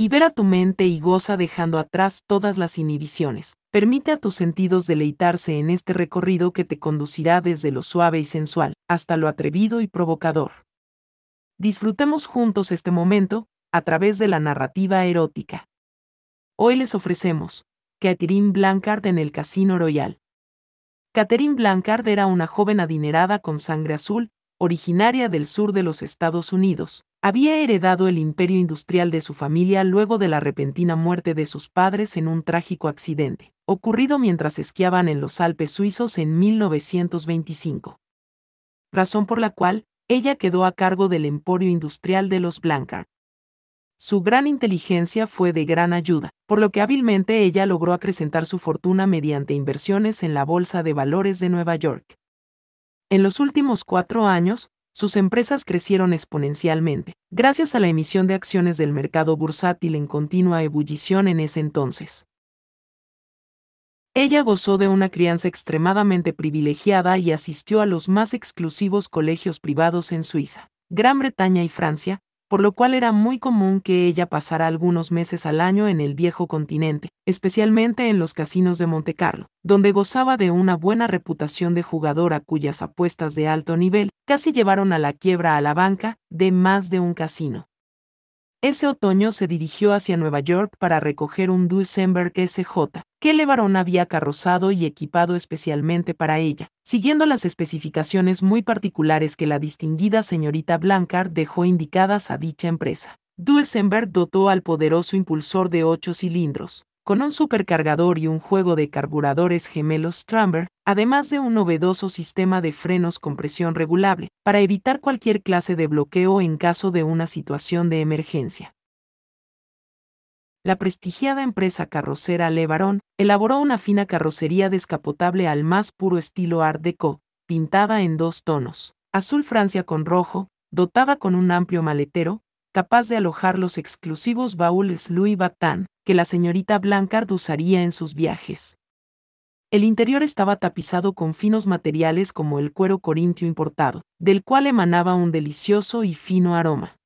Libera tu mente y goza dejando atrás todas las inhibiciones. Permite a tus sentidos deleitarse en este recorrido que te conducirá desde lo suave y sensual hasta lo atrevido y provocador. Disfrutemos juntos este momento a través de la narrativa erótica. Hoy les ofrecemos Catherine Blancard en el Casino Royal. Catherine Blancard era una joven adinerada con sangre azul, originaria del sur de los Estados Unidos, había heredado el imperio industrial de su familia luego de la repentina muerte de sus padres en un trágico accidente, ocurrido mientras esquiaban en los Alpes suizos en 1925. Razón por la cual, ella quedó a cargo del emporio industrial de los Blancard. Su gran inteligencia fue de gran ayuda, por lo que hábilmente ella logró acrecentar su fortuna mediante inversiones en la Bolsa de Valores de Nueva York. En los últimos cuatro años, sus empresas crecieron exponencialmente, gracias a la emisión de acciones del mercado bursátil en continua ebullición en ese entonces. Ella gozó de una crianza extremadamente privilegiada y asistió a los más exclusivos colegios privados en Suiza, Gran Bretaña y Francia, por lo cual era muy común que ella pasara algunos meses al año en el viejo continente, especialmente en los casinos de Montecarlo, donde gozaba de una buena reputación de jugadora cuyas apuestas de alto nivel casi llevaron a la quiebra a la banca de más de un casino. Ese otoño se dirigió hacia Nueva York para recoger un Duesenberg SJ, que LeBaron había carrozado y equipado especialmente para ella, siguiendo las especificaciones muy particulares que la distinguida señorita Blancard dejó indicadas a dicha empresa. Duesenberg dotó al poderoso impulsor de ocho cilindros, con un supercargador y un juego de carburadores gemelos Stramber, además de un novedoso sistema de frenos con presión regulable, para evitar cualquier clase de bloqueo en caso de una situación de emergencia. La prestigiada empresa carrocera Le Baron elaboró una fina carrocería descapotable al más puro estilo Art Deco, pintada en dos tonos, azul Francia con rojo, dotada con un amplio maletero, capaz de alojar los exclusivos baúles Louis Vuitton que la señorita Blancard usaría en sus viajes. El interior estaba tapizado con finos materiales como el cuero corintio importado, del cual emanaba un delicioso y fino aroma.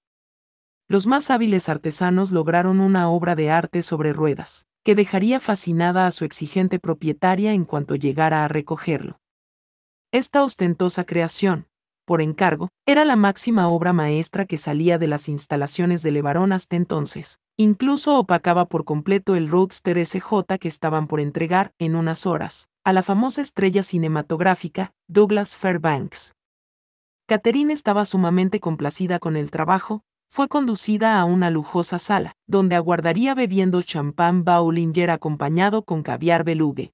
Los más hábiles artesanos lograron una obra de arte sobre ruedas, que dejaría fascinada a su exigente propietaria en cuanto llegara a recogerlo. Esta ostentosa creación, por encargo, era la máxima obra maestra que salía de las instalaciones de Levarón hasta entonces. Incluso opacaba por completo el Roadster SJ que estaban por entregar, en unas horas, a la famosa estrella cinematográfica, Douglas Fairbanks. Catherine estaba sumamente complacida con el trabajo, fue conducida a una lujosa sala, donde aguardaría bebiendo champán Baulinger acompañado con caviar belugue.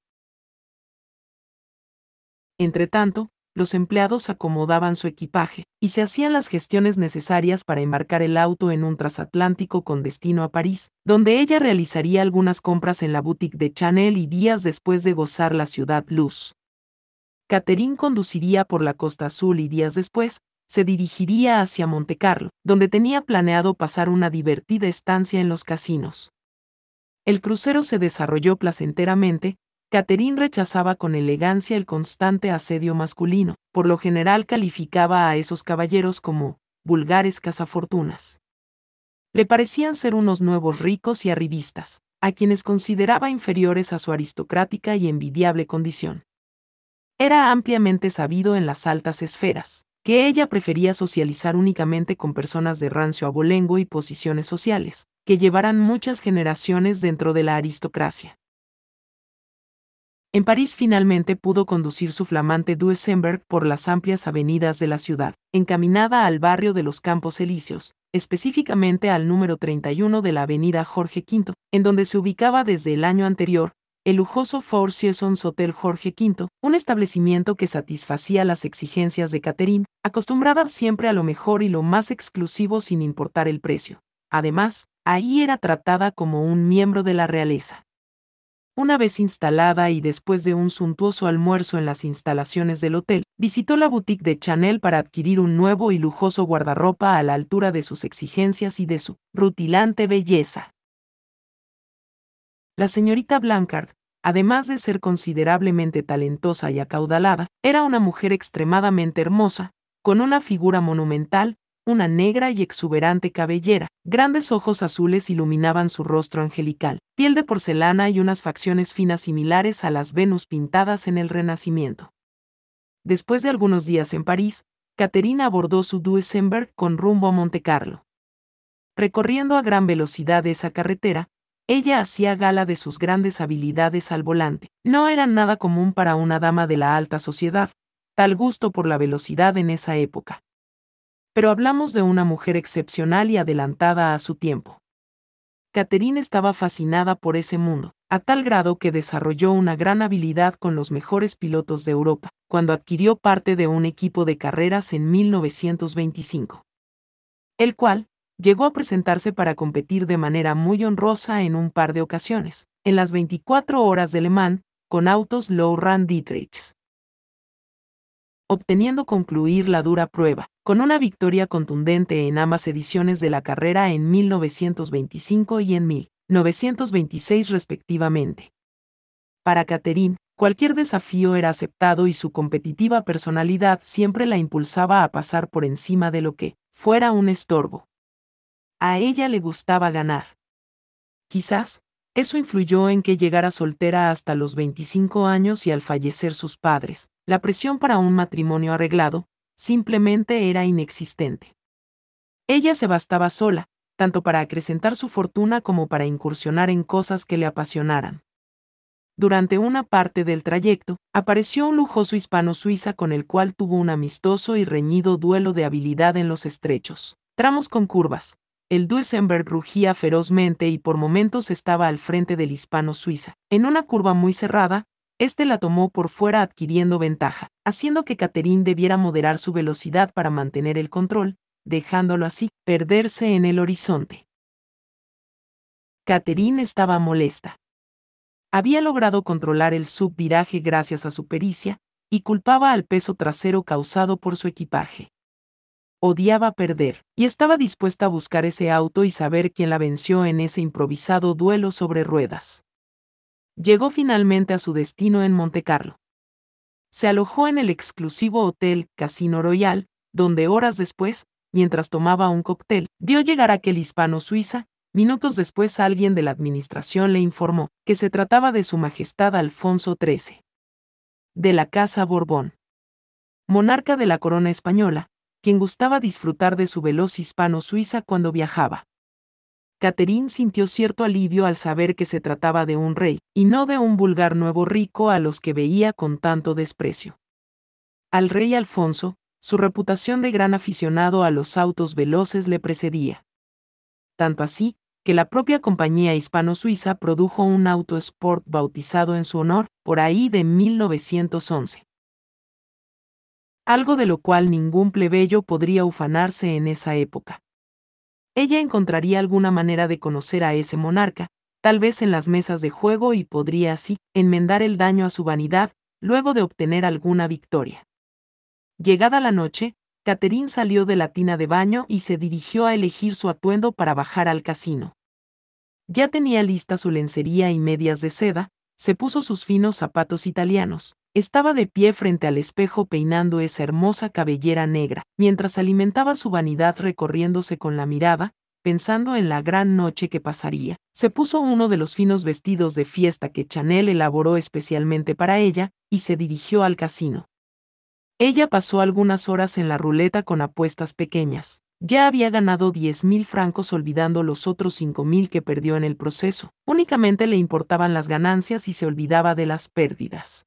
Entretanto, los empleados acomodaban su equipaje y se hacían las gestiones necesarias para embarcar el auto en un transatlántico con destino a París, donde ella realizaría algunas compras en la boutique de Chanel y días después de gozar la ciudad luz. Catherine conduciría por la costa azul y días después, se dirigiría hacia Montecarlo, donde tenía planeado pasar una divertida estancia en los casinos. El crucero se desarrolló placenteramente, Catherine rechazaba con elegancia el constante asedio masculino, por lo general calificaba a esos caballeros como vulgares cazafortunas. Le parecían ser unos nuevos ricos y arribistas, a quienes consideraba inferiores a su aristocrática y envidiable condición. Era ampliamente sabido en las altas esferas, que ella prefería socializar únicamente con personas de rancio abolengo y posiciones sociales, que llevaran muchas generaciones dentro de la aristocracia. En París finalmente pudo conducir su flamante Duesenberg por las amplias avenidas de la ciudad, encaminada al barrio de los Campos Elíseos, específicamente al número 31 de la avenida Jorge V, en donde se ubicaba desde el año anterior, el lujoso Four Seasons Hotel Jorge V, un establecimiento que satisfacía las exigencias de Catherine, acostumbrada siempre a lo mejor y lo más exclusivo sin importar el precio. Además, ahí era tratada como un miembro de la realeza. Una vez instalada y después de un suntuoso almuerzo en las instalaciones del hotel, visitó la boutique de Chanel para adquirir un nuevo y lujoso guardarropa a la altura de sus exigencias y de su rutilante belleza. La señorita Blancard, además de ser considerablemente talentosa y acaudalada, era una mujer extremadamente hermosa, con una figura monumental, una negra y exuberante cabellera, grandes ojos azules iluminaban su rostro angelical, piel de porcelana y unas facciones finas similares a las Venus pintadas en el Renacimiento. Después de algunos días en París, Caterina abordó su Duesenberg con rumbo a Montecarlo. Recorriendo a gran velocidad esa carretera, ella hacía gala de sus grandes habilidades al volante. No era nada común para una dama de la alta sociedad, tal gusto por la velocidad en esa época. Pero hablamos de una mujer excepcional y adelantada a su tiempo. Catherine estaba fascinada por ese mundo, a tal grado que desarrolló una gran habilidad con los mejores pilotos de Europa, cuando adquirió parte de un equipo de carreras en 1925. El cual, llegó a presentarse para competir de manera muy honrosa en un par de ocasiones, en las 24 horas de Le Mans, con autos Low Run Dietrichs obteniendo concluir la dura prueba, con una victoria contundente en ambas ediciones de la carrera en 1925 y en 1926 respectivamente. Para Catherine, cualquier desafío era aceptado y su competitiva personalidad siempre la impulsaba a pasar por encima de lo que fuera un estorbo. A ella le gustaba ganar. Quizás, eso influyó en que llegara soltera hasta los 25 años y al fallecer sus padres, la presión para un matrimonio arreglado, simplemente era inexistente. Ella se bastaba sola, tanto para acrecentar su fortuna como para incursionar en cosas que le apasionaran. Durante una parte del trayecto, apareció un lujoso hispano-suiza con el cual tuvo un amistoso y reñido duelo de habilidad en los estrechos, tramos con curvas, el Duesenberg rugía ferozmente y por momentos estaba al frente del hispano suiza. En una curva muy cerrada, este la tomó por fuera adquiriendo ventaja, haciendo que Catherine debiera moderar su velocidad para mantener el control, dejándolo así perderse en el horizonte. Catherine estaba molesta. Había logrado controlar el subviraje gracias a su pericia, y culpaba al peso trasero causado por su equipaje odiaba perder, y estaba dispuesta a buscar ese auto y saber quién la venció en ese improvisado duelo sobre ruedas. Llegó finalmente a su destino en Montecarlo. Se alojó en el exclusivo hotel Casino Royal, donde horas después, mientras tomaba un cóctel, vio llegar aquel hispano suiza, minutos después alguien de la administración le informó que se trataba de su Majestad Alfonso XIII. De la Casa Borbón. Monarca de la corona española, quien gustaba disfrutar de su veloz hispano-suiza cuando viajaba. Catherine sintió cierto alivio al saber que se trataba de un rey, y no de un vulgar nuevo rico a los que veía con tanto desprecio. Al rey Alfonso, su reputación de gran aficionado a los autos veloces le precedía. Tanto así, que la propia compañía hispano-suiza produjo un auto sport bautizado en su honor, por ahí de 1911 algo de lo cual ningún plebeyo podría ufanarse en esa época. Ella encontraría alguna manera de conocer a ese monarca, tal vez en las mesas de juego y podría así enmendar el daño a su vanidad, luego de obtener alguna victoria. Llegada la noche, Catherine salió de la tina de baño y se dirigió a elegir su atuendo para bajar al casino. Ya tenía lista su lencería y medias de seda, se puso sus finos zapatos italianos, estaba de pie frente al espejo peinando esa hermosa cabellera negra, mientras alimentaba su vanidad recorriéndose con la mirada, pensando en la gran noche que pasaría. Se puso uno de los finos vestidos de fiesta que Chanel elaboró especialmente para ella, y se dirigió al casino. Ella pasó algunas horas en la ruleta con apuestas pequeñas. Ya había ganado diez mil francos olvidando los otros cinco mil que perdió en el proceso. Únicamente le importaban las ganancias y se olvidaba de las pérdidas.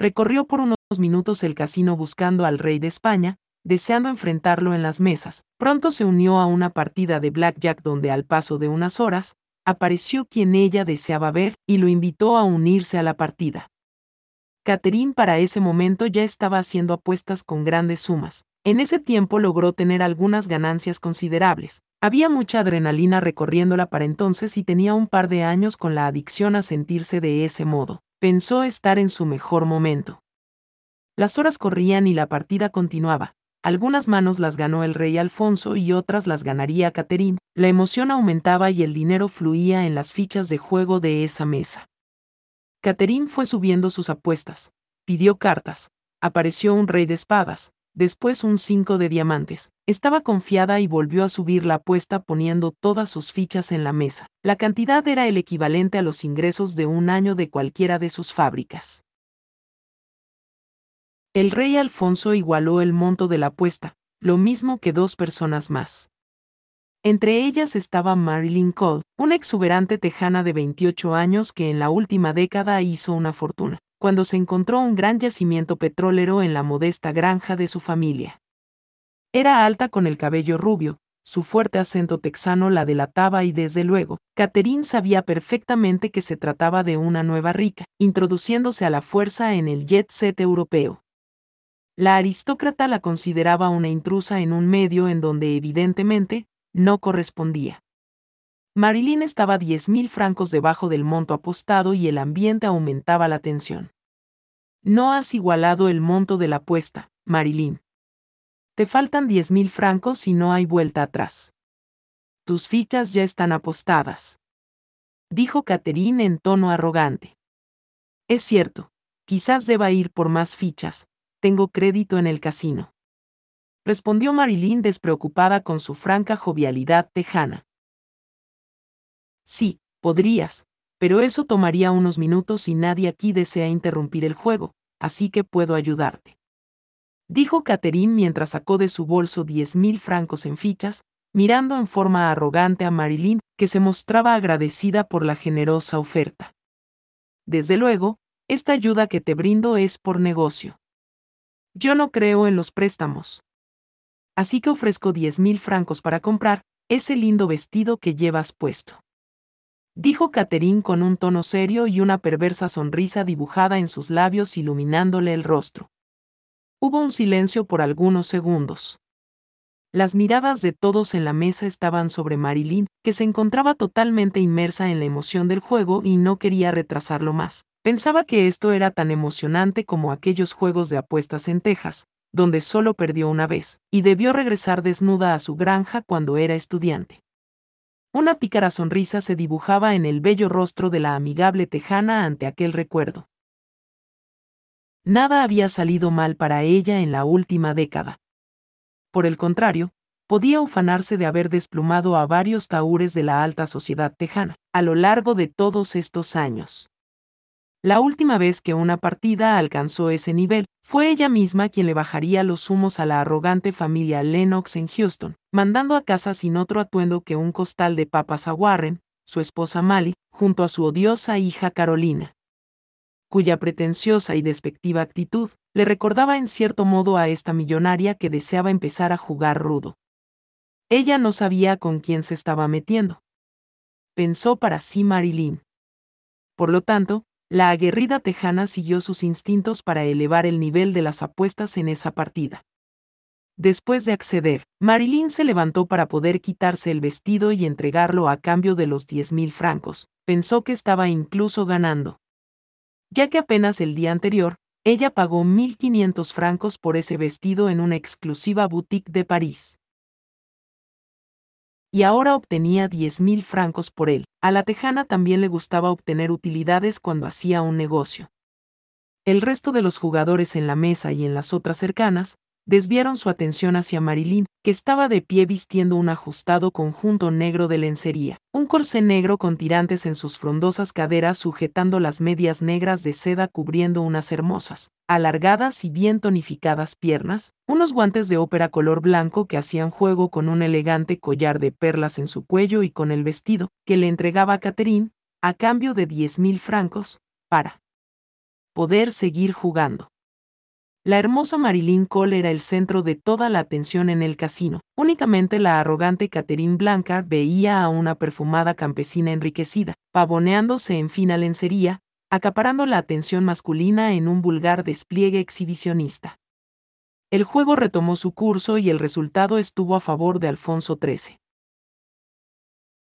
Recorrió por unos minutos el casino buscando al rey de España, deseando enfrentarlo en las mesas. Pronto se unió a una partida de blackjack donde al paso de unas horas, apareció quien ella deseaba ver y lo invitó a unirse a la partida. Catherine para ese momento ya estaba haciendo apuestas con grandes sumas. En ese tiempo logró tener algunas ganancias considerables. Había mucha adrenalina recorriéndola para entonces y tenía un par de años con la adicción a sentirse de ese modo pensó estar en su mejor momento. Las horas corrían y la partida continuaba. Algunas manos las ganó el rey Alfonso y otras las ganaría Caterín. La emoción aumentaba y el dinero fluía en las fichas de juego de esa mesa. Caterín fue subiendo sus apuestas, pidió cartas, apareció un rey de espadas, después un 5 de diamantes. Estaba confiada y volvió a subir la apuesta poniendo todas sus fichas en la mesa. La cantidad era el equivalente a los ingresos de un año de cualquiera de sus fábricas. El rey Alfonso igualó el monto de la apuesta, lo mismo que dos personas más. Entre ellas estaba Marilyn Cole, una exuberante tejana de 28 años que en la última década hizo una fortuna, cuando se encontró un gran yacimiento petrolero en la modesta granja de su familia. Era alta con el cabello rubio, su fuerte acento texano la delataba y desde luego, Catherine sabía perfectamente que se trataba de una nueva rica, introduciéndose a la fuerza en el jet set europeo. La aristócrata la consideraba una intrusa en un medio en donde evidentemente no correspondía. Marilyn estaba diez mil francos debajo del monto apostado y el ambiente aumentaba la tensión. No has igualado el monto de la apuesta, Marilyn. Te faltan diez mil francos y no hay vuelta atrás. Tus fichas ya están apostadas. Dijo Catherine en tono arrogante. Es cierto, quizás deba ir por más fichas, tengo crédito en el casino respondió Marilyn despreocupada con su franca jovialidad tejana. Sí, podrías, pero eso tomaría unos minutos y nadie aquí desea interrumpir el juego, así que puedo ayudarte. Dijo Catherine mientras sacó de su bolso diez mil francos en fichas, mirando en forma arrogante a Marilyn, que se mostraba agradecida por la generosa oferta. Desde luego, esta ayuda que te brindo es por negocio. Yo no creo en los préstamos así que ofrezco diez mil francos para comprar ese lindo vestido que llevas puesto. Dijo Catherine con un tono serio y una perversa sonrisa dibujada en sus labios iluminándole el rostro. Hubo un silencio por algunos segundos. Las miradas de todos en la mesa estaban sobre Marilyn, que se encontraba totalmente inmersa en la emoción del juego y no quería retrasarlo más. Pensaba que esto era tan emocionante como aquellos juegos de apuestas en Texas, donde solo perdió una vez, y debió regresar desnuda a su granja cuando era estudiante. Una pícara sonrisa se dibujaba en el bello rostro de la amigable tejana ante aquel recuerdo. Nada había salido mal para ella en la última década. Por el contrario, podía ufanarse de haber desplumado a varios taúres de la alta sociedad tejana, a lo largo de todos estos años. La última vez que una partida alcanzó ese nivel, fue ella misma quien le bajaría los humos a la arrogante familia Lennox en Houston, mandando a casa sin otro atuendo que un costal de papas a Warren, su esposa Mally, junto a su odiosa hija Carolina cuya pretenciosa y despectiva actitud le recordaba en cierto modo a esta millonaria que deseaba empezar a jugar rudo. Ella no sabía con quién se estaba metiendo. Pensó para sí Marilyn. Por lo tanto, la aguerrida tejana siguió sus instintos para elevar el nivel de las apuestas en esa partida. Después de acceder, Marilyn se levantó para poder quitarse el vestido y entregarlo a cambio de los diez mil francos. Pensó que estaba incluso ganando. Ya que apenas el día anterior, ella pagó 1.500 francos por ese vestido en una exclusiva boutique de París y ahora obtenía 10 mil francos por él. A la tejana también le gustaba obtener utilidades cuando hacía un negocio. El resto de los jugadores en la mesa y en las otras cercanas, desviaron su atención hacia Marilyn, que estaba de pie vistiendo un ajustado conjunto negro de lencería, un corsé negro con tirantes en sus frondosas caderas sujetando las medias negras de seda cubriendo unas hermosas, alargadas y bien tonificadas piernas, unos guantes de ópera color blanco que hacían juego con un elegante collar de perlas en su cuello y con el vestido que le entregaba a Catherine, a cambio de diez mil francos, para poder seguir jugando. La hermosa Marilyn Cole era el centro de toda la atención en el casino. Únicamente la arrogante Catherine Blanca veía a una perfumada campesina enriquecida, pavoneándose en fina lencería, acaparando la atención masculina en un vulgar despliegue exhibicionista. El juego retomó su curso y el resultado estuvo a favor de Alfonso XIII.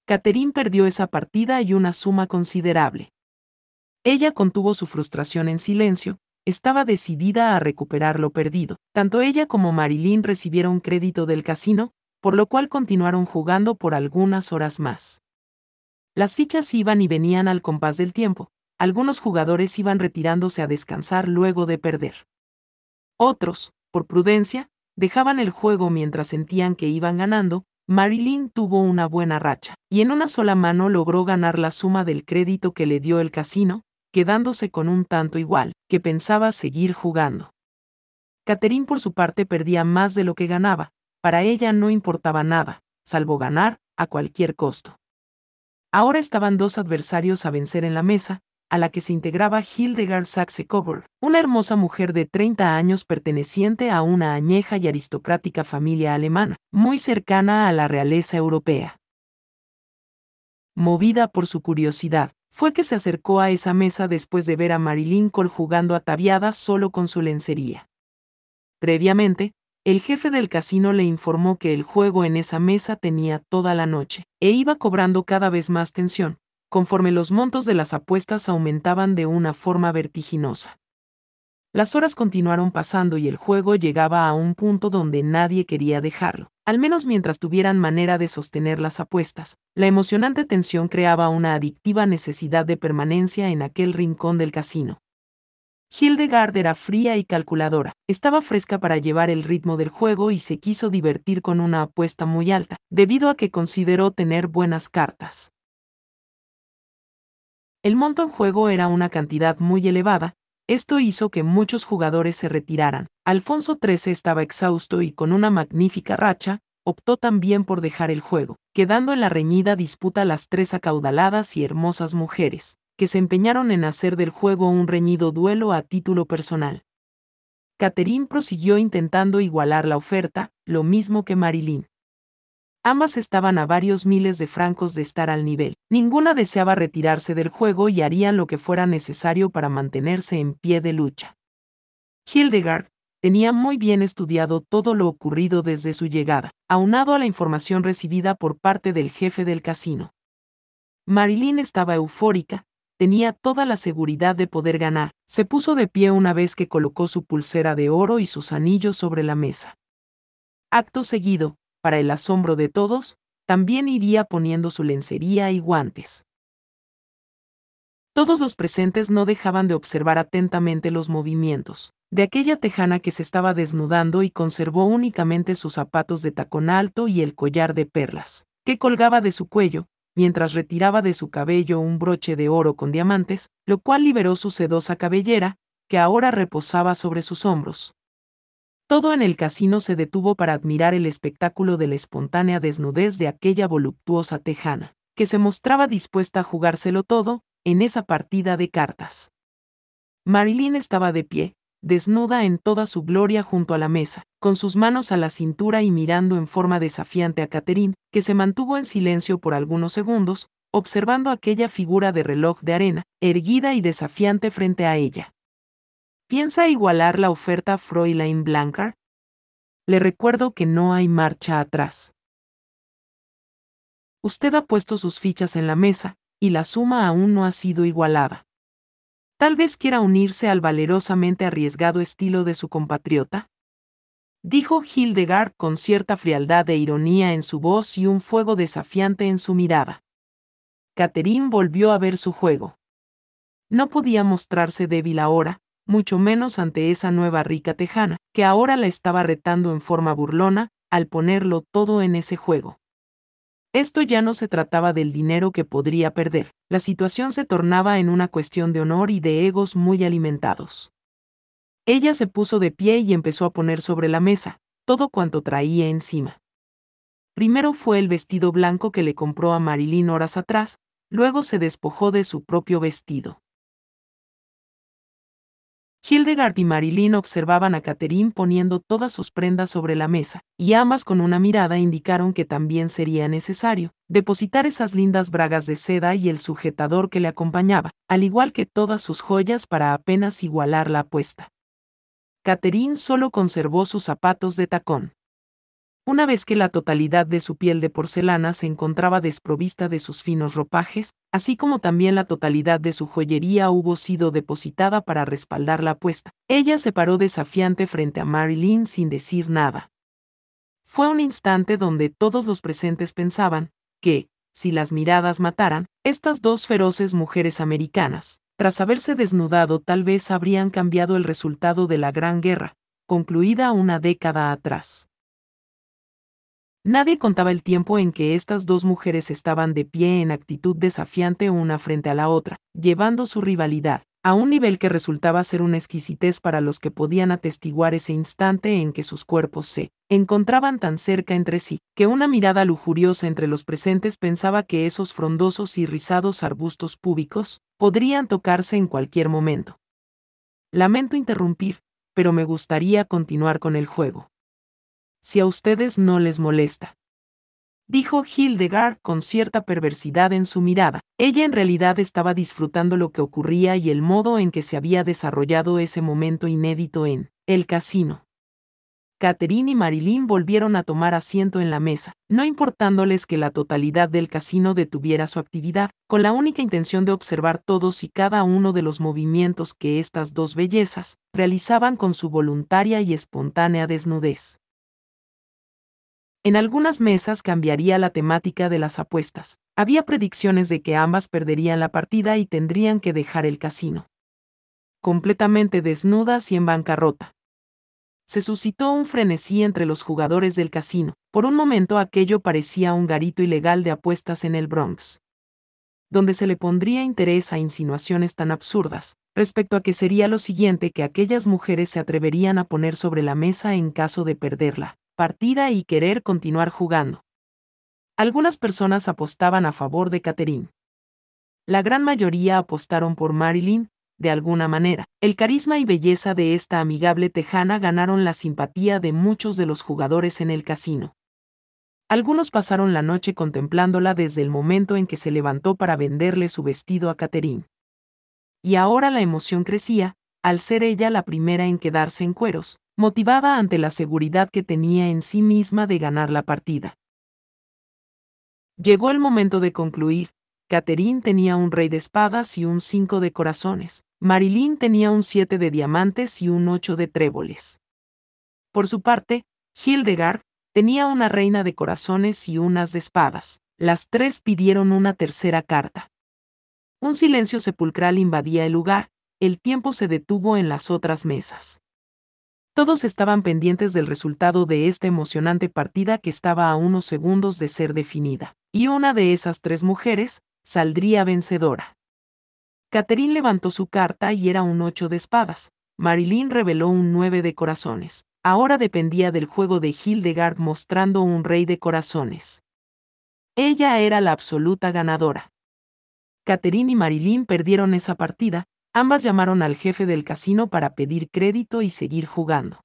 Catherine perdió esa partida y una suma considerable. Ella contuvo su frustración en silencio, estaba decidida a recuperar lo perdido. Tanto ella como Marilyn recibieron crédito del casino, por lo cual continuaron jugando por algunas horas más. Las fichas iban y venían al compás del tiempo, algunos jugadores iban retirándose a descansar luego de perder. Otros, por prudencia, dejaban el juego mientras sentían que iban ganando, Marilyn tuvo una buena racha, y en una sola mano logró ganar la suma del crédito que le dio el casino, quedándose con un tanto igual, que pensaba seguir jugando. Catherine por su parte perdía más de lo que ganaba, para ella no importaba nada, salvo ganar, a cualquier costo. Ahora estaban dos adversarios a vencer en la mesa, a la que se integraba Hildegard Saxe-Coburg, una hermosa mujer de 30 años perteneciente a una añeja y aristocrática familia alemana, muy cercana a la realeza europea. Movida por su curiosidad, fue que se acercó a esa mesa después de ver a Marilyn Cole jugando ataviada solo con su lencería. Previamente, el jefe del casino le informó que el juego en esa mesa tenía toda la noche, e iba cobrando cada vez más tensión, conforme los montos de las apuestas aumentaban de una forma vertiginosa. Las horas continuaron pasando y el juego llegaba a un punto donde nadie quería dejarlo, al menos mientras tuvieran manera de sostener las apuestas. La emocionante tensión creaba una adictiva necesidad de permanencia en aquel rincón del casino. Hildegard era fría y calculadora, estaba fresca para llevar el ritmo del juego y se quiso divertir con una apuesta muy alta, debido a que consideró tener buenas cartas. El monto en juego era una cantidad muy elevada, esto hizo que muchos jugadores se retiraran. Alfonso XIII estaba exhausto y con una magnífica racha, optó también por dejar el juego, quedando en la reñida disputa las tres acaudaladas y hermosas mujeres, que se empeñaron en hacer del juego un reñido duelo a título personal. Catherine prosiguió intentando igualar la oferta, lo mismo que Marilyn. Ambas estaban a varios miles de francos de estar al nivel. Ninguna deseaba retirarse del juego y harían lo que fuera necesario para mantenerse en pie de lucha. Hildegard tenía muy bien estudiado todo lo ocurrido desde su llegada, aunado a la información recibida por parte del jefe del casino. Marilyn estaba eufórica, tenía toda la seguridad de poder ganar, se puso de pie una vez que colocó su pulsera de oro y sus anillos sobre la mesa. Acto seguido, para el asombro de todos, también iría poniendo su lencería y guantes. Todos los presentes no dejaban de observar atentamente los movimientos de aquella tejana que se estaba desnudando y conservó únicamente sus zapatos de tacón alto y el collar de perlas, que colgaba de su cuello, mientras retiraba de su cabello un broche de oro con diamantes, lo cual liberó su sedosa cabellera, que ahora reposaba sobre sus hombros. Todo en el casino se detuvo para admirar el espectáculo de la espontánea desnudez de aquella voluptuosa tejana, que se mostraba dispuesta a jugárselo todo, en esa partida de cartas. Marilyn estaba de pie, desnuda en toda su gloria junto a la mesa, con sus manos a la cintura y mirando en forma desafiante a Catherine, que se mantuvo en silencio por algunos segundos, observando aquella figura de reloj de arena, erguida y desafiante frente a ella. ¿Piensa igualar la oferta Fräulein Blancar? Le recuerdo que no hay marcha atrás. Usted ha puesto sus fichas en la mesa, y la suma aún no ha sido igualada. Tal vez quiera unirse al valerosamente arriesgado estilo de su compatriota. Dijo Hildegard con cierta frialdad e ironía en su voz y un fuego desafiante en su mirada. Catherine volvió a ver su juego. No podía mostrarse débil ahora, mucho menos ante esa nueva rica tejana, que ahora la estaba retando en forma burlona, al ponerlo todo en ese juego. Esto ya no se trataba del dinero que podría perder, la situación se tornaba en una cuestión de honor y de egos muy alimentados. Ella se puso de pie y empezó a poner sobre la mesa, todo cuanto traía encima. Primero fue el vestido blanco que le compró a Marilyn horas atrás, luego se despojó de su propio vestido. Hildegard y Marilyn observaban a Catherine poniendo todas sus prendas sobre la mesa, y ambas con una mirada indicaron que también sería necesario depositar esas lindas bragas de seda y el sujetador que le acompañaba, al igual que todas sus joyas para apenas igualar la apuesta. Catherine solo conservó sus zapatos de tacón. Una vez que la totalidad de su piel de porcelana se encontraba desprovista de sus finos ropajes, así como también la totalidad de su joyería hubo sido depositada para respaldar la apuesta, ella se paró desafiante frente a Marilyn sin decir nada. Fue un instante donde todos los presentes pensaban que, si las miradas mataran, estas dos feroces mujeres americanas, tras haberse desnudado tal vez habrían cambiado el resultado de la Gran Guerra, concluida una década atrás. Nadie contaba el tiempo en que estas dos mujeres estaban de pie en actitud desafiante una frente a la otra, llevando su rivalidad, a un nivel que resultaba ser una exquisitez para los que podían atestiguar ese instante en que sus cuerpos se encontraban tan cerca entre sí, que una mirada lujuriosa entre los presentes pensaba que esos frondosos y rizados arbustos púbicos podrían tocarse en cualquier momento. Lamento interrumpir, pero me gustaría continuar con el juego. Si a ustedes no les molesta dijo Hildegard con cierta perversidad en su mirada. Ella en realidad estaba disfrutando lo que ocurría y el modo en que se había desarrollado ese momento inédito en el casino. Catherine y Marilyn volvieron a tomar asiento en la mesa, no importándoles que la totalidad del casino detuviera su actividad, con la única intención de observar todos y cada uno de los movimientos que estas dos bellezas realizaban con su voluntaria y espontánea desnudez. En algunas mesas cambiaría la temática de las apuestas. Había predicciones de que ambas perderían la partida y tendrían que dejar el casino. Completamente desnudas y en bancarrota. Se suscitó un frenesí entre los jugadores del casino. Por un momento aquello parecía un garito ilegal de apuestas en el Bronx. Donde se le pondría interés a insinuaciones tan absurdas, respecto a que sería lo siguiente que aquellas mujeres se atreverían a poner sobre la mesa en caso de perderla partida y querer continuar jugando. Algunas personas apostaban a favor de Catherine. La gran mayoría apostaron por Marilyn, de alguna manera. El carisma y belleza de esta amigable tejana ganaron la simpatía de muchos de los jugadores en el casino. Algunos pasaron la noche contemplándola desde el momento en que se levantó para venderle su vestido a Catherine. Y ahora la emoción crecía, al ser ella la primera en quedarse en cueros, motivada ante la seguridad que tenía en sí misma de ganar la partida. Llegó el momento de concluir. Catherine tenía un rey de espadas y un cinco de corazones. Marilyn tenía un siete de diamantes y un ocho de tréboles. Por su parte, Hildegard tenía una reina de corazones y unas de espadas. Las tres pidieron una tercera carta. Un silencio sepulcral invadía el lugar, el tiempo se detuvo en las otras mesas. Todos estaban pendientes del resultado de esta emocionante partida que estaba a unos segundos de ser definida, y una de esas tres mujeres saldría vencedora. Catherine levantó su carta y era un ocho de espadas. Marilyn reveló un nueve de corazones. Ahora dependía del juego de Hildegard mostrando un rey de corazones. Ella era la absoluta ganadora. Catherine y Marilyn perdieron esa partida, Ambas llamaron al jefe del casino para pedir crédito y seguir jugando.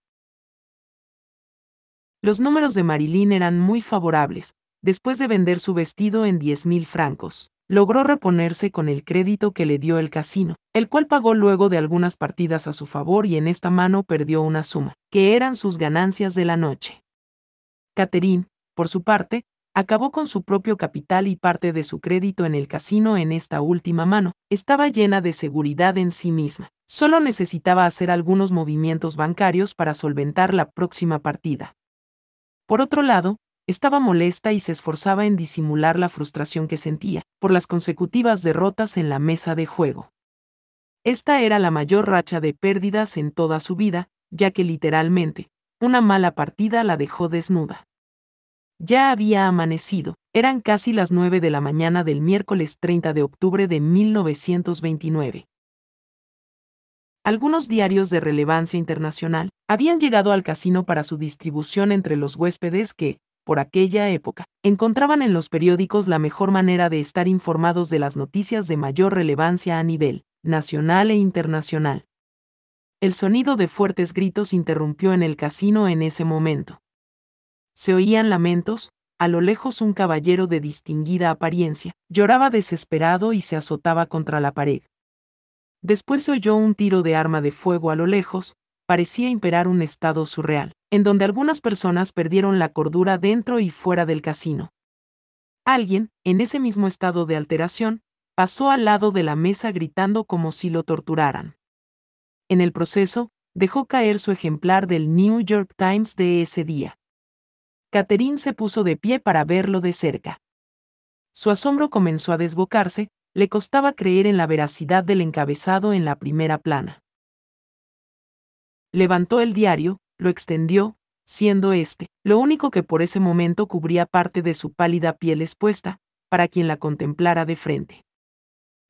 Los números de Marilyn eran muy favorables. Después de vender su vestido en 10 mil francos, logró reponerse con el crédito que le dio el casino, el cual pagó luego de algunas partidas a su favor y en esta mano perdió una suma, que eran sus ganancias de la noche. Catherine, por su parte, acabó con su propio capital y parte de su crédito en el casino en esta última mano. Estaba llena de seguridad en sí misma. Solo necesitaba hacer algunos movimientos bancarios para solventar la próxima partida. Por otro lado, estaba molesta y se esforzaba en disimular la frustración que sentía por las consecutivas derrotas en la mesa de juego. Esta era la mayor racha de pérdidas en toda su vida, ya que literalmente, una mala partida la dejó desnuda. Ya había amanecido, eran casi las nueve de la mañana del miércoles 30 de octubre de 1929. Algunos diarios de relevancia internacional habían llegado al casino para su distribución entre los huéspedes que, por aquella época, encontraban en los periódicos la mejor manera de estar informados de las noticias de mayor relevancia a nivel nacional e internacional. El sonido de fuertes gritos interrumpió en el casino en ese momento. Se oían lamentos, a lo lejos un caballero de distinguida apariencia, lloraba desesperado y se azotaba contra la pared. Después se oyó un tiro de arma de fuego a lo lejos, parecía imperar un estado surreal, en donde algunas personas perdieron la cordura dentro y fuera del casino. Alguien, en ese mismo estado de alteración, pasó al lado de la mesa gritando como si lo torturaran. En el proceso, dejó caer su ejemplar del New York Times de ese día. Catherine se puso de pie para verlo de cerca. Su asombro comenzó a desbocarse, le costaba creer en la veracidad del encabezado en la primera plana. Levantó el diario, lo extendió, siendo este, lo único que por ese momento cubría parte de su pálida piel expuesta, para quien la contemplara de frente.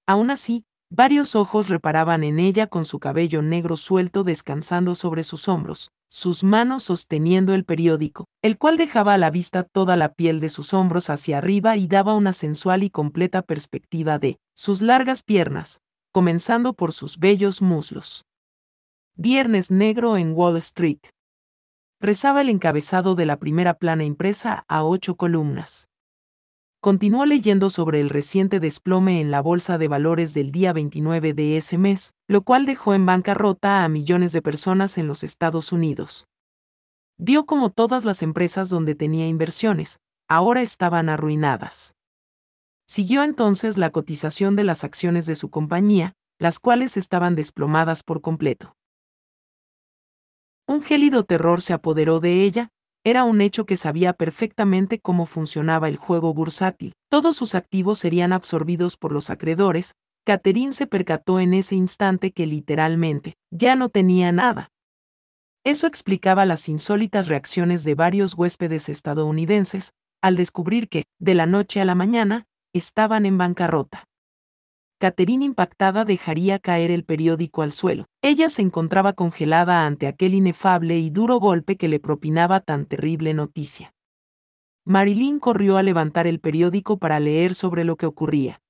Aún así, varios ojos reparaban en ella con su cabello negro suelto descansando sobre sus hombros, sus manos sosteniendo el periódico, el cual dejaba a la vista toda la piel de sus hombros hacia arriba y daba una sensual y completa perspectiva de sus largas piernas, comenzando por sus bellos muslos. Viernes negro en Wall Street rezaba el encabezado de la primera plana impresa a ocho columnas. Continuó leyendo sobre el reciente desplome en la bolsa de valores del día 29 de ese mes, lo cual dejó en bancarrota a millones de personas en los Estados Unidos. Vio como todas las empresas donde tenía inversiones, ahora estaban arruinadas. Siguió entonces la cotización de las acciones de su compañía, las cuales estaban desplomadas por completo. Un gélido terror se apoderó de ella, era un hecho que sabía perfectamente cómo funcionaba el juego bursátil. Todos sus activos serían absorbidos por los acreedores. Catherine se percató en ese instante que literalmente ya no tenía nada. Eso explicaba las insólitas reacciones de varios huéspedes estadounidenses al descubrir que, de la noche a la mañana, estaban en bancarrota. Catherine impactada dejaría caer el periódico al suelo. Ella se encontraba congelada ante aquel inefable y duro golpe que le propinaba tan terrible noticia. Marilyn corrió a levantar el periódico para leer sobre lo que ocurría.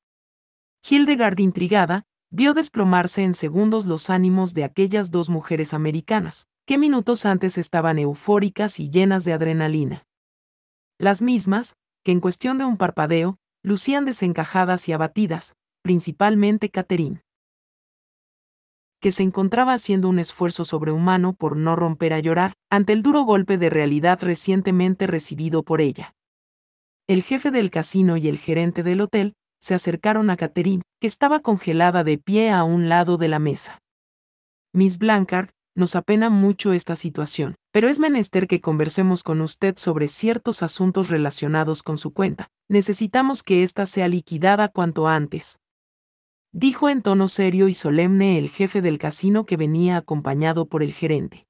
Hildegard, intrigada, vio desplomarse en segundos los ánimos de aquellas dos mujeres americanas, que minutos antes estaban eufóricas y llenas de adrenalina. Las mismas, que en cuestión de un parpadeo, lucían desencajadas y abatidas, principalmente Catherine, que se encontraba haciendo un esfuerzo sobrehumano por no romper a llorar ante el duro golpe de realidad recientemente recibido por ella. El jefe del casino y el gerente del hotel se acercaron a Catherine, que estaba congelada de pie a un lado de la mesa. Miss Blancard, nos apena mucho esta situación, pero es menester que conversemos con usted sobre ciertos asuntos relacionados con su cuenta. Necesitamos que ésta sea liquidada cuanto antes dijo en tono serio y solemne el jefe del casino que venía acompañado por el gerente.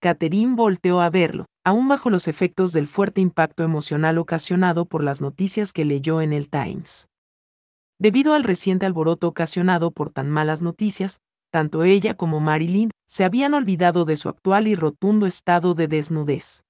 Catherine volteó a verlo, aún bajo los efectos del fuerte impacto emocional ocasionado por las noticias que leyó en el Times. Debido al reciente alboroto ocasionado por tan malas noticias, tanto ella como Marilyn se habían olvidado de su actual y rotundo estado de desnudez.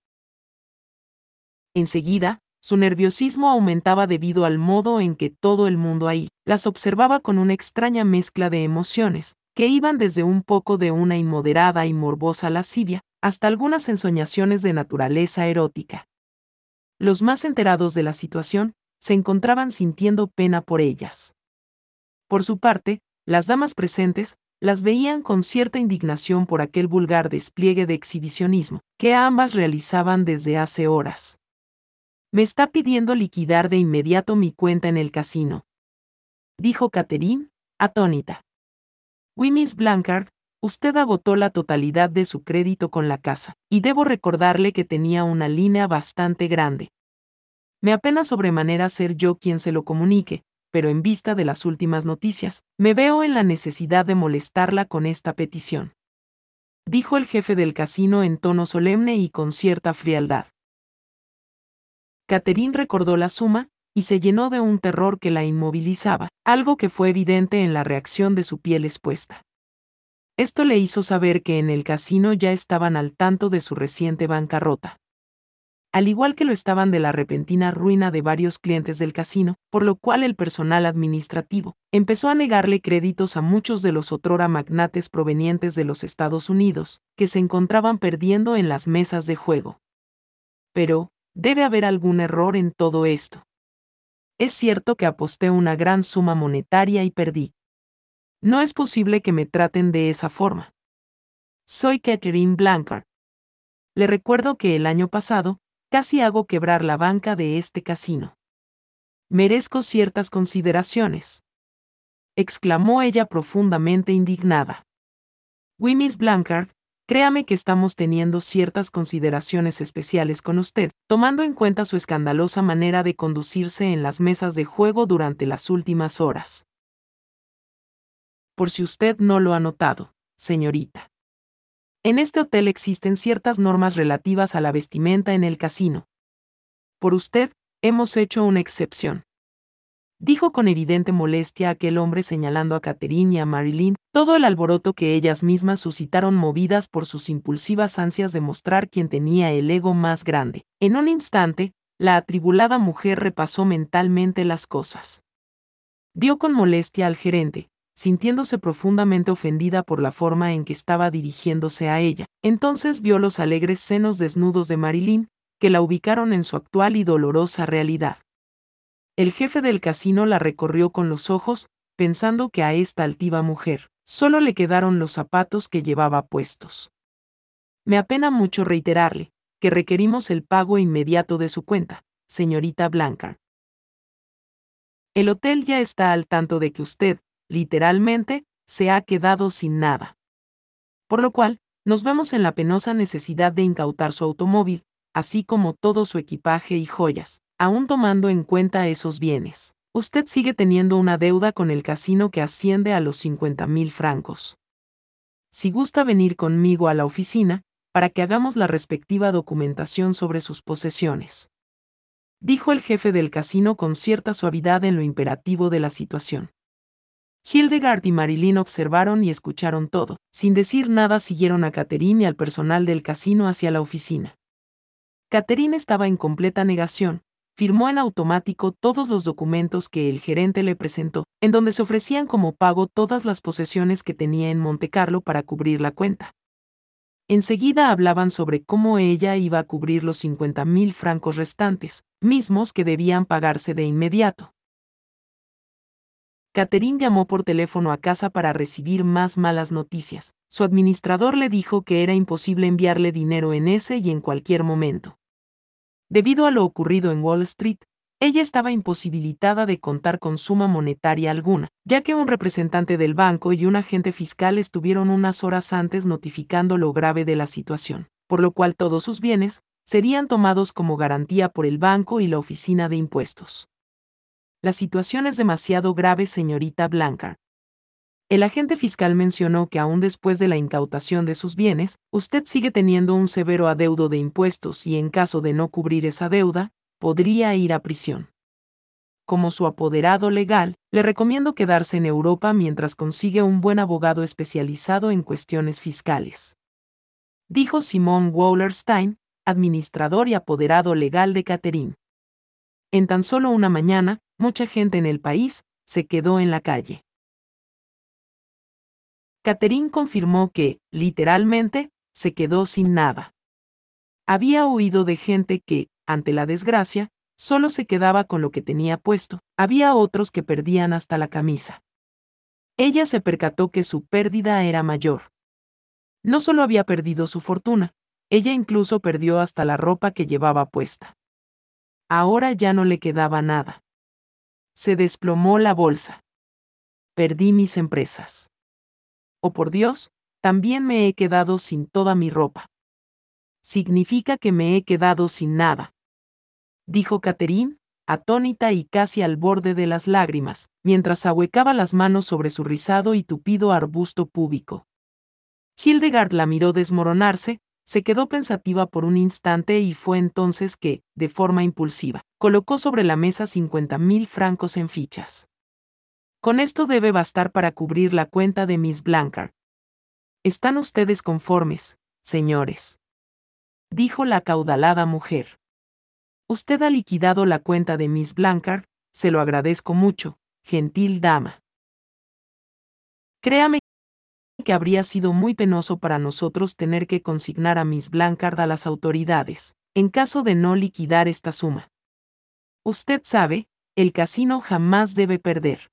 Enseguida, su nerviosismo aumentaba debido al modo en que todo el mundo ahí las observaba con una extraña mezcla de emociones, que iban desde un poco de una inmoderada y morbosa lascivia, hasta algunas ensoñaciones de naturaleza erótica. Los más enterados de la situación se encontraban sintiendo pena por ellas. Por su parte, las damas presentes las veían con cierta indignación por aquel vulgar despliegue de exhibicionismo que ambas realizaban desde hace horas. Me está pidiendo liquidar de inmediato mi cuenta en el casino. Dijo Catherine, atónita. Miss Blancard, usted agotó la totalidad de su crédito con la casa, y debo recordarle que tenía una línea bastante grande. Me apena sobremanera ser yo quien se lo comunique, pero en vista de las últimas noticias, me veo en la necesidad de molestarla con esta petición. Dijo el jefe del casino en tono solemne y con cierta frialdad. Catherine recordó la suma, y se llenó de un terror que la inmovilizaba, algo que fue evidente en la reacción de su piel expuesta. Esto le hizo saber que en el casino ya estaban al tanto de su reciente bancarrota. Al igual que lo estaban de la repentina ruina de varios clientes del casino, por lo cual el personal administrativo empezó a negarle créditos a muchos de los otrora magnates provenientes de los Estados Unidos, que se encontraban perdiendo en las mesas de juego. Pero, Debe haber algún error en todo esto. Es cierto que aposté una gran suma monetaria y perdí. No es posible que me traten de esa forma. Soy Catherine Blancard. Le recuerdo que el año pasado, casi hago quebrar la banca de este casino. Merezco ciertas consideraciones. exclamó ella profundamente indignada. Miss Blancard, Créame que estamos teniendo ciertas consideraciones especiales con usted, tomando en cuenta su escandalosa manera de conducirse en las mesas de juego durante las últimas horas. Por si usted no lo ha notado, señorita. En este hotel existen ciertas normas relativas a la vestimenta en el casino. Por usted, hemos hecho una excepción. Dijo con evidente molestia aquel hombre señalando a Catherine y a Marilyn todo el alboroto que ellas mismas suscitaron movidas por sus impulsivas ansias de mostrar quién tenía el ego más grande. En un instante, la atribulada mujer repasó mentalmente las cosas. Vio con molestia al gerente, sintiéndose profundamente ofendida por la forma en que estaba dirigiéndose a ella. Entonces vio los alegres senos desnudos de Marilyn, que la ubicaron en su actual y dolorosa realidad. El jefe del casino la recorrió con los ojos, pensando que a esta altiva mujer solo le quedaron los zapatos que llevaba puestos. Me apena mucho reiterarle que requerimos el pago inmediato de su cuenta, señorita Blanca. El hotel ya está al tanto de que usted, literalmente, se ha quedado sin nada. Por lo cual, nos vemos en la penosa necesidad de incautar su automóvil, así como todo su equipaje y joyas, aún tomando en cuenta esos bienes. Usted sigue teniendo una deuda con el casino que asciende a los 50 mil francos. Si gusta venir conmigo a la oficina, para que hagamos la respectiva documentación sobre sus posesiones. Dijo el jefe del casino con cierta suavidad en lo imperativo de la situación. Hildegard y Marilyn observaron y escucharon todo. Sin decir nada siguieron a Catherine y al personal del casino hacia la oficina. Catherine estaba en completa negación. Firmó en automático todos los documentos que el gerente le presentó, en donde se ofrecían como pago todas las posesiones que tenía en Montecarlo para cubrir la cuenta. Enseguida hablaban sobre cómo ella iba a cubrir los 50 mil francos restantes, mismos que debían pagarse de inmediato. Catherine llamó por teléfono a casa para recibir más malas noticias. Su administrador le dijo que era imposible enviarle dinero en ese y en cualquier momento. Debido a lo ocurrido en Wall Street, ella estaba imposibilitada de contar con suma monetaria alguna, ya que un representante del banco y un agente fiscal estuvieron unas horas antes notificando lo grave de la situación, por lo cual todos sus bienes serían tomados como garantía por el banco y la oficina de impuestos. La situación es demasiado grave, señorita Blanca. El agente fiscal mencionó que aún después de la incautación de sus bienes, usted sigue teniendo un severo adeudo de impuestos y en caso de no cubrir esa deuda, podría ir a prisión. Como su apoderado legal, le recomiendo quedarse en Europa mientras consigue un buen abogado especializado en cuestiones fiscales. Dijo Simón Wallerstein, administrador y apoderado legal de Catherine. En tan solo una mañana, mucha gente en el país se quedó en la calle. Catherine confirmó que, literalmente, se quedó sin nada. Había oído de gente que, ante la desgracia, solo se quedaba con lo que tenía puesto, había otros que perdían hasta la camisa. Ella se percató que su pérdida era mayor. No solo había perdido su fortuna, ella incluso perdió hasta la ropa que llevaba puesta. Ahora ya no le quedaba nada. Se desplomó la bolsa. Perdí mis empresas. Oh por Dios, también me he quedado sin toda mi ropa. Significa que me he quedado sin nada. Dijo Catherine, atónita y casi al borde de las lágrimas, mientras ahuecaba las manos sobre su rizado y tupido arbusto púbico. Hildegard la miró desmoronarse, se quedó pensativa por un instante y fue entonces que, de forma impulsiva, colocó sobre la mesa 50 mil francos en fichas. Con esto debe bastar para cubrir la cuenta de Miss Blancard. ¿Están ustedes conformes, señores? Dijo la caudalada mujer. Usted ha liquidado la cuenta de Miss Blancard, se lo agradezco mucho, gentil dama. Créame que habría sido muy penoso para nosotros tener que consignar a Miss Blancard a las autoridades, en caso de no liquidar esta suma. Usted sabe, el casino jamás debe perder.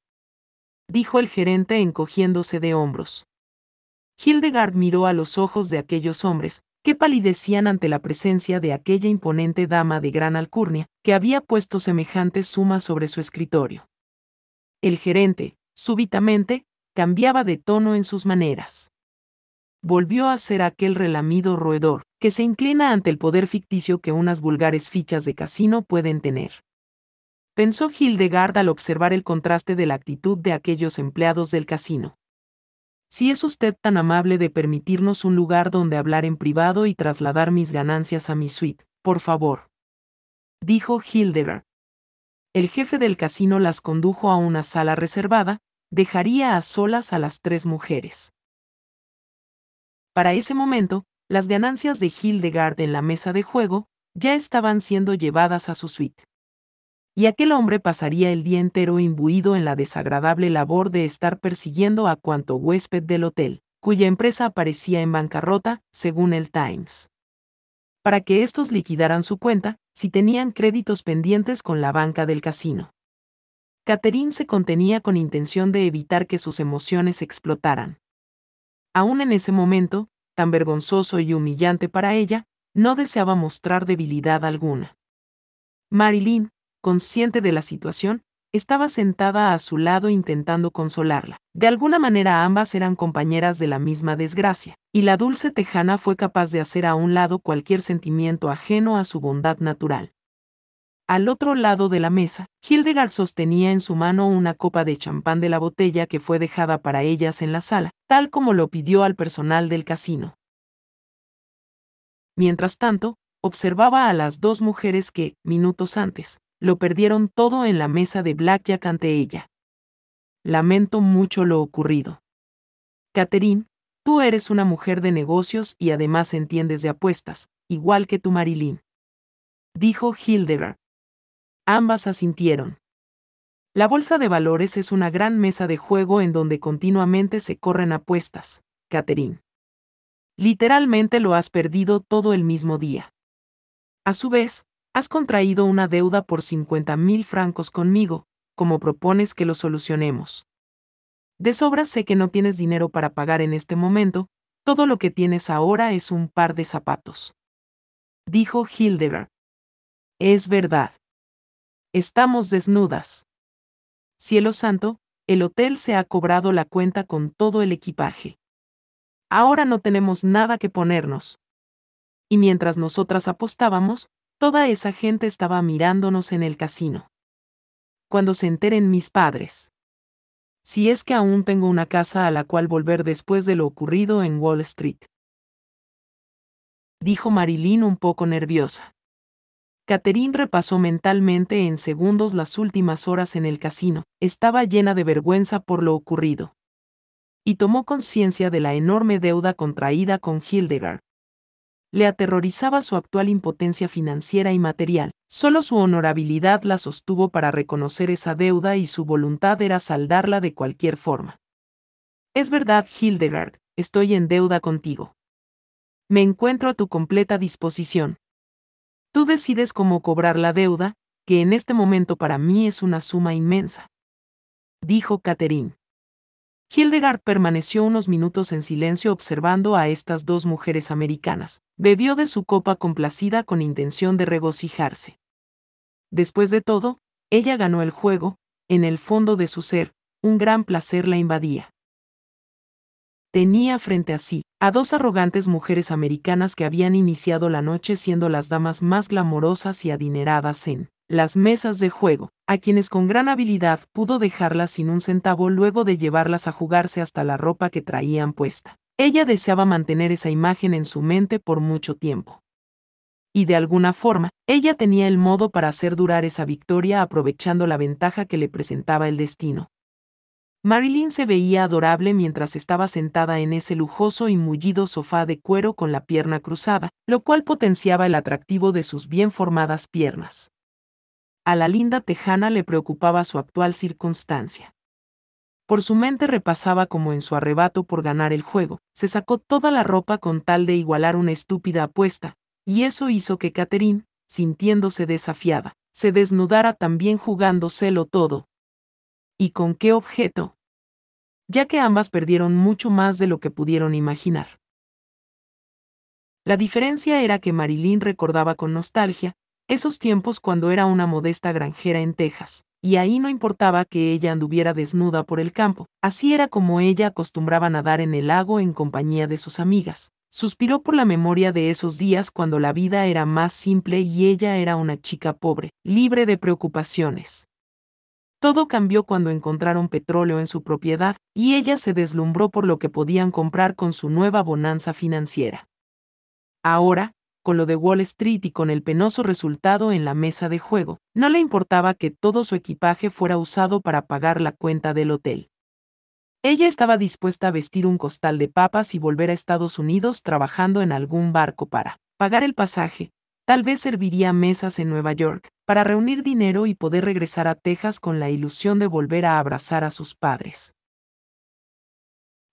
Dijo el gerente encogiéndose de hombros. Hildegard miró a los ojos de aquellos hombres, que palidecían ante la presencia de aquella imponente dama de gran alcurnia, que había puesto semejante suma sobre su escritorio. El gerente, súbitamente, cambiaba de tono en sus maneras. Volvió a ser aquel relamido roedor, que se inclina ante el poder ficticio que unas vulgares fichas de casino pueden tener. Pensó Hildegard al observar el contraste de la actitud de aquellos empleados del casino. Si es usted tan amable de permitirnos un lugar donde hablar en privado y trasladar mis ganancias a mi suite, por favor. Dijo Hildegard. El jefe del casino las condujo a una sala reservada, dejaría a solas a las tres mujeres. Para ese momento, las ganancias de Hildegard en la mesa de juego ya estaban siendo llevadas a su suite. Y aquel hombre pasaría el día entero imbuido en la desagradable labor de estar persiguiendo a cuanto huésped del hotel, cuya empresa aparecía en bancarrota, según el Times. Para que estos liquidaran su cuenta, si tenían créditos pendientes con la banca del casino. Catherine se contenía con intención de evitar que sus emociones explotaran. Aún en ese momento, tan vergonzoso y humillante para ella, no deseaba mostrar debilidad alguna. Marilyn, consciente de la situación, estaba sentada a su lado intentando consolarla. De alguna manera ambas eran compañeras de la misma desgracia, y la dulce tejana fue capaz de hacer a un lado cualquier sentimiento ajeno a su bondad natural. Al otro lado de la mesa, Hildegard sostenía en su mano una copa de champán de la botella que fue dejada para ellas en la sala, tal como lo pidió al personal del casino. Mientras tanto, observaba a las dos mujeres que, minutos antes, lo perdieron todo en la mesa de Blackjack ante ella. Lamento mucho lo ocurrido. Catherine, tú eres una mujer de negocios y además entiendes de apuestas, igual que tu Marilyn. Dijo Hildegard. Ambas asintieron. La bolsa de valores es una gran mesa de juego en donde continuamente se corren apuestas, Catherine. Literalmente lo has perdido todo el mismo día. A su vez, Has contraído una deuda por 50 mil francos conmigo, como propones que lo solucionemos. De sobra sé que no tienes dinero para pagar en este momento, todo lo que tienes ahora es un par de zapatos. Dijo Hildegard. Es verdad. Estamos desnudas. Cielo santo, el hotel se ha cobrado la cuenta con todo el equipaje. Ahora no tenemos nada que ponernos. Y mientras nosotras apostábamos, Toda esa gente estaba mirándonos en el casino. Cuando se enteren mis padres. Si es que aún tengo una casa a la cual volver después de lo ocurrido en Wall Street. Dijo Marilyn un poco nerviosa. Catherine repasó mentalmente en segundos las últimas horas en el casino, estaba llena de vergüenza por lo ocurrido. Y tomó conciencia de la enorme deuda contraída con Hildegard, le aterrorizaba su actual impotencia financiera y material. Solo su honorabilidad la sostuvo para reconocer esa deuda y su voluntad era saldarla de cualquier forma. Es verdad, Hildegard, estoy en deuda contigo. Me encuentro a tu completa disposición. Tú decides cómo cobrar la deuda, que en este momento para mí es una suma inmensa. Dijo Catherine. Hildegard permaneció unos minutos en silencio observando a estas dos mujeres americanas. Bebió de su copa complacida con intención de regocijarse. Después de todo, ella ganó el juego, en el fondo de su ser, un gran placer la invadía. Tenía frente a sí a dos arrogantes mujeres americanas que habían iniciado la noche siendo las damas más glamorosas y adineradas en las mesas de juego, a quienes con gran habilidad pudo dejarlas sin un centavo luego de llevarlas a jugarse hasta la ropa que traían puesta. Ella deseaba mantener esa imagen en su mente por mucho tiempo. Y de alguna forma, ella tenía el modo para hacer durar esa victoria aprovechando la ventaja que le presentaba el destino. Marilyn se veía adorable mientras estaba sentada en ese lujoso y mullido sofá de cuero con la pierna cruzada, lo cual potenciaba el atractivo de sus bien formadas piernas. A la linda tejana le preocupaba su actual circunstancia. Por su mente repasaba como en su arrebato por ganar el juego, se sacó toda la ropa con tal de igualar una estúpida apuesta, y eso hizo que Catherine, sintiéndose desafiada, se desnudara también jugándoselo todo. ¿Y con qué objeto? Ya que ambas perdieron mucho más de lo que pudieron imaginar. La diferencia era que Marilyn recordaba con nostalgia, esos tiempos cuando era una modesta granjera en Texas, y ahí no importaba que ella anduviera desnuda por el campo, así era como ella acostumbraba nadar en el lago en compañía de sus amigas. Suspiró por la memoria de esos días cuando la vida era más simple y ella era una chica pobre, libre de preocupaciones. Todo cambió cuando encontraron petróleo en su propiedad, y ella se deslumbró por lo que podían comprar con su nueva bonanza financiera. Ahora, con lo de Wall Street y con el penoso resultado en la mesa de juego, no le importaba que todo su equipaje fuera usado para pagar la cuenta del hotel. Ella estaba dispuesta a vestir un costal de papas y volver a Estados Unidos trabajando en algún barco para pagar el pasaje. Tal vez serviría mesas en Nueva York, para reunir dinero y poder regresar a Texas con la ilusión de volver a abrazar a sus padres.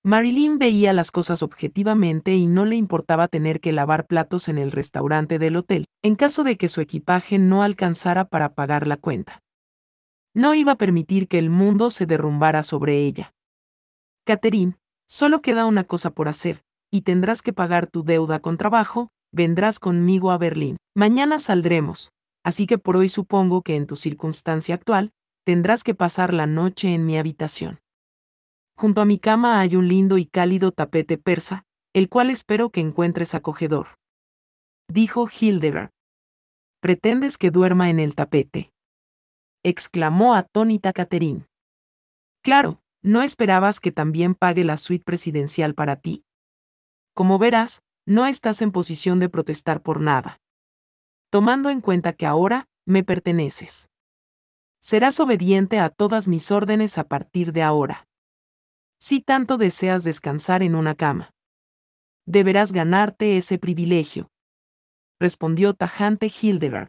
Marilyn veía las cosas objetivamente y no le importaba tener que lavar platos en el restaurante del hotel, en caso de que su equipaje no alcanzara para pagar la cuenta. No iba a permitir que el mundo se derrumbara sobre ella. Catherine, solo queda una cosa por hacer, y tendrás que pagar tu deuda con trabajo, vendrás conmigo a Berlín. Mañana saldremos, así que por hoy supongo que en tu circunstancia actual, tendrás que pasar la noche en mi habitación. Junto a mi cama hay un lindo y cálido tapete persa, el cual espero que encuentres acogedor. Dijo Hildegard. ¿Pretendes que duerma en el tapete? exclamó atónita Catherine. Claro, ¿no esperabas que también pague la suite presidencial para ti? Como verás, no estás en posición de protestar por nada. Tomando en cuenta que ahora, me perteneces. Serás obediente a todas mis órdenes a partir de ahora si tanto deseas descansar en una cama. Deberás ganarte ese privilegio. Respondió tajante Hildegard.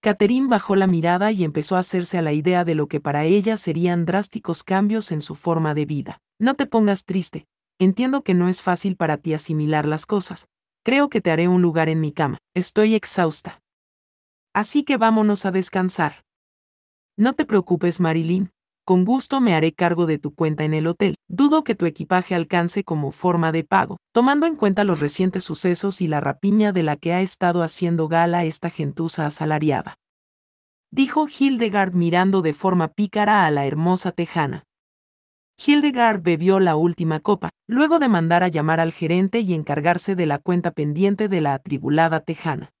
Catherine bajó la mirada y empezó a hacerse a la idea de lo que para ella serían drásticos cambios en su forma de vida. No te pongas triste, entiendo que no es fácil para ti asimilar las cosas. Creo que te haré un lugar en mi cama. Estoy exhausta. Así que vámonos a descansar. No te preocupes, Marilyn, con gusto me haré cargo de tu cuenta en el hotel. Dudo que tu equipaje alcance como forma de pago, tomando en cuenta los recientes sucesos y la rapiña de la que ha estado haciendo gala esta gentuza asalariada. Dijo Hildegard mirando de forma pícara a la hermosa tejana. Hildegard bebió la última copa, luego de mandar a llamar al gerente y encargarse de la cuenta pendiente de la atribulada tejana.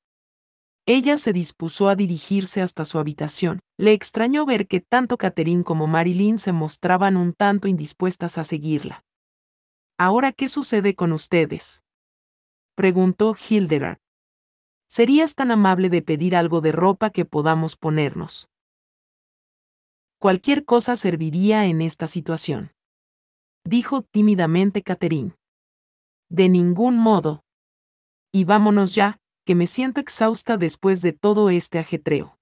Ella se dispuso a dirigirse hasta su habitación. Le extrañó ver que tanto Catherine como Marilyn se mostraban un tanto indispuestas a seguirla. ¿Ahora qué sucede con ustedes? preguntó Hildegard. ¿Serías tan amable de pedir algo de ropa que podamos ponernos? Cualquier cosa serviría en esta situación. Dijo tímidamente Catherine. De ningún modo. Y vámonos ya, que me siento exhausta después de todo este ajetreo.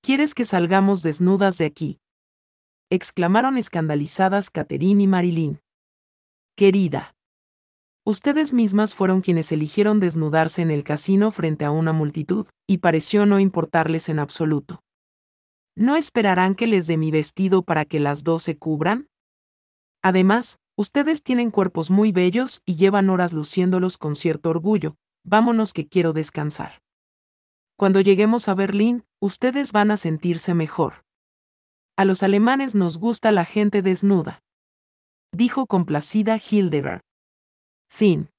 ¿Quieres que salgamos desnudas de aquí? exclamaron escandalizadas Catherine y Marilyn. Querida. Ustedes mismas fueron quienes eligieron desnudarse en el casino frente a una multitud, y pareció no importarles en absoluto. ¿No esperarán que les dé mi vestido para que las dos se cubran? Además, ustedes tienen cuerpos muy bellos y llevan horas luciéndolos con cierto orgullo, vámonos que quiero descansar. Cuando lleguemos a Berlín, ustedes van a sentirse mejor. A los alemanes nos gusta la gente desnuda. Dijo complacida Hildegard. Fin.